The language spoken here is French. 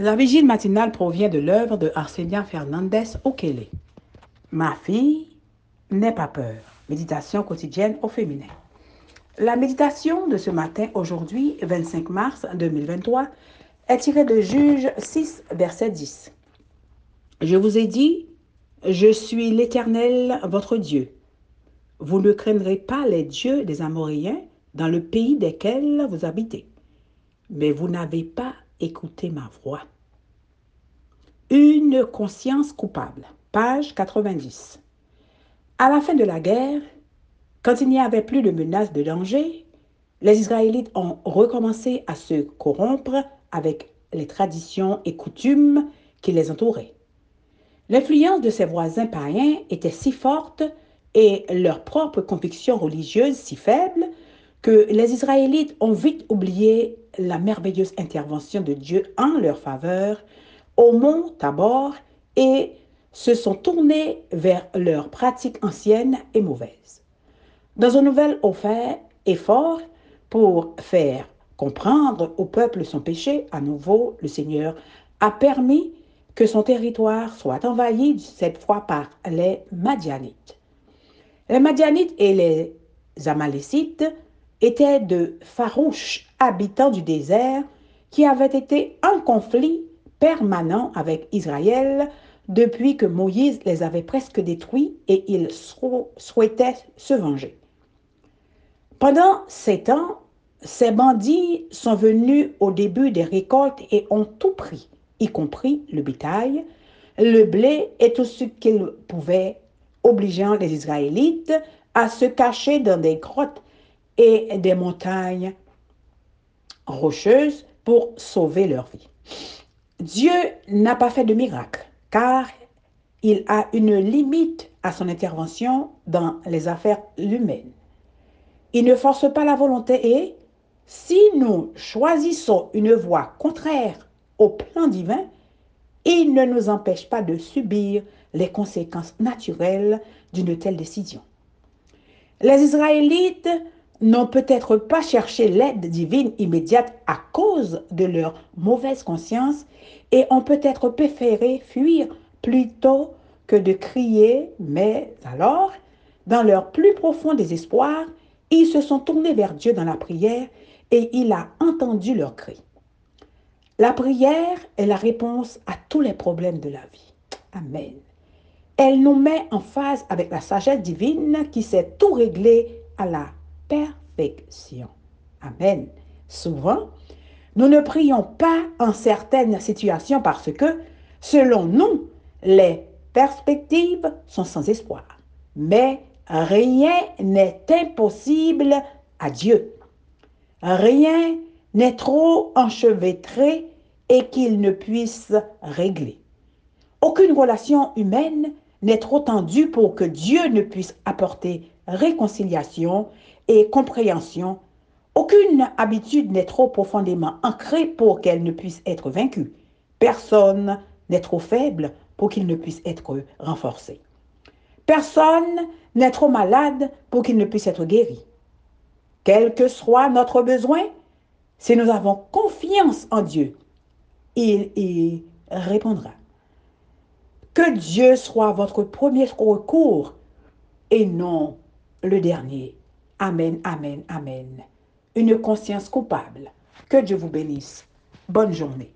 La vigile matinale provient de l'œuvre de Arsenia Fernandez Okele. Ma fille, n'aie pas peur. Méditation quotidienne au féminin. La méditation de ce matin, aujourd'hui, 25 mars 2023, est tirée de Juge 6, verset 10. Je vous ai dit, je suis l'Éternel, votre Dieu. Vous ne craindrez pas les dieux des Amoréens dans le pays desquels vous habitez. Mais vous n'avez pas écouter ma voix. Une conscience coupable. Page 90. À la fin de la guerre, quand il n'y avait plus de menace de danger, les Israélites ont recommencé à se corrompre avec les traditions et coutumes qui les entouraient. L'influence de ses voisins païens était si forte et leurs propres convictions religieuses si faibles que les Israélites ont vite oublié la merveilleuse intervention de Dieu en leur faveur au mont Tabor et se sont tournés vers leurs pratiques anciennes et mauvaises. Dans un nouvel effort pour faire comprendre au peuple son péché, à nouveau, le Seigneur a permis que son territoire soit envahi cette fois par les Madianites. Les Madianites et les Amalécites étaient de farouches habitants du désert qui avaient été en conflit permanent avec Israël depuis que Moïse les avait presque détruits et ils souhaitaient se venger. Pendant ces temps, ces bandits sont venus au début des récoltes et ont tout pris, y compris le bétail, le blé et tout ce qu'ils pouvaient, obligeant les Israélites à se cacher dans des grottes et des montagnes rocheuses pour sauver leur vie. Dieu n'a pas fait de miracle, car il a une limite à son intervention dans les affaires humaines. Il ne force pas la volonté et, si nous choisissons une voie contraire au plan divin, il ne nous empêche pas de subir les conséquences naturelles d'une telle décision. Les Israélites n'ont peut-être pas cherché l'aide divine immédiate à cause de leur mauvaise conscience et ont peut-être préféré fuir plutôt que de crier, mais alors, dans leur plus profond désespoir, ils se sont tournés vers Dieu dans la prière et il a entendu leurs cris. La prière est la réponse à tous les problèmes de la vie. Amen. Elle nous met en phase avec la sagesse divine qui sait tout régler à la perfection. Amen. Souvent, nous ne prions pas en certaines situations parce que, selon nous, les perspectives sont sans espoir. Mais rien n'est impossible à Dieu. Rien n'est trop enchevêtré et qu'il ne puisse régler. Aucune relation humaine n'est trop tendue pour que Dieu ne puisse apporter réconciliation et compréhension, aucune habitude n'est trop profondément ancrée pour qu'elle ne puisse être vaincue. Personne n'est trop faible pour qu'il ne puisse être renforcé. Personne n'est trop malade pour qu'il ne puisse être guéri. Quel que soit notre besoin, si nous avons confiance en Dieu, il y répondra. Que Dieu soit votre premier recours et non le dernier. Amen, amen, amen. Une conscience coupable. Que Dieu vous bénisse. Bonne journée.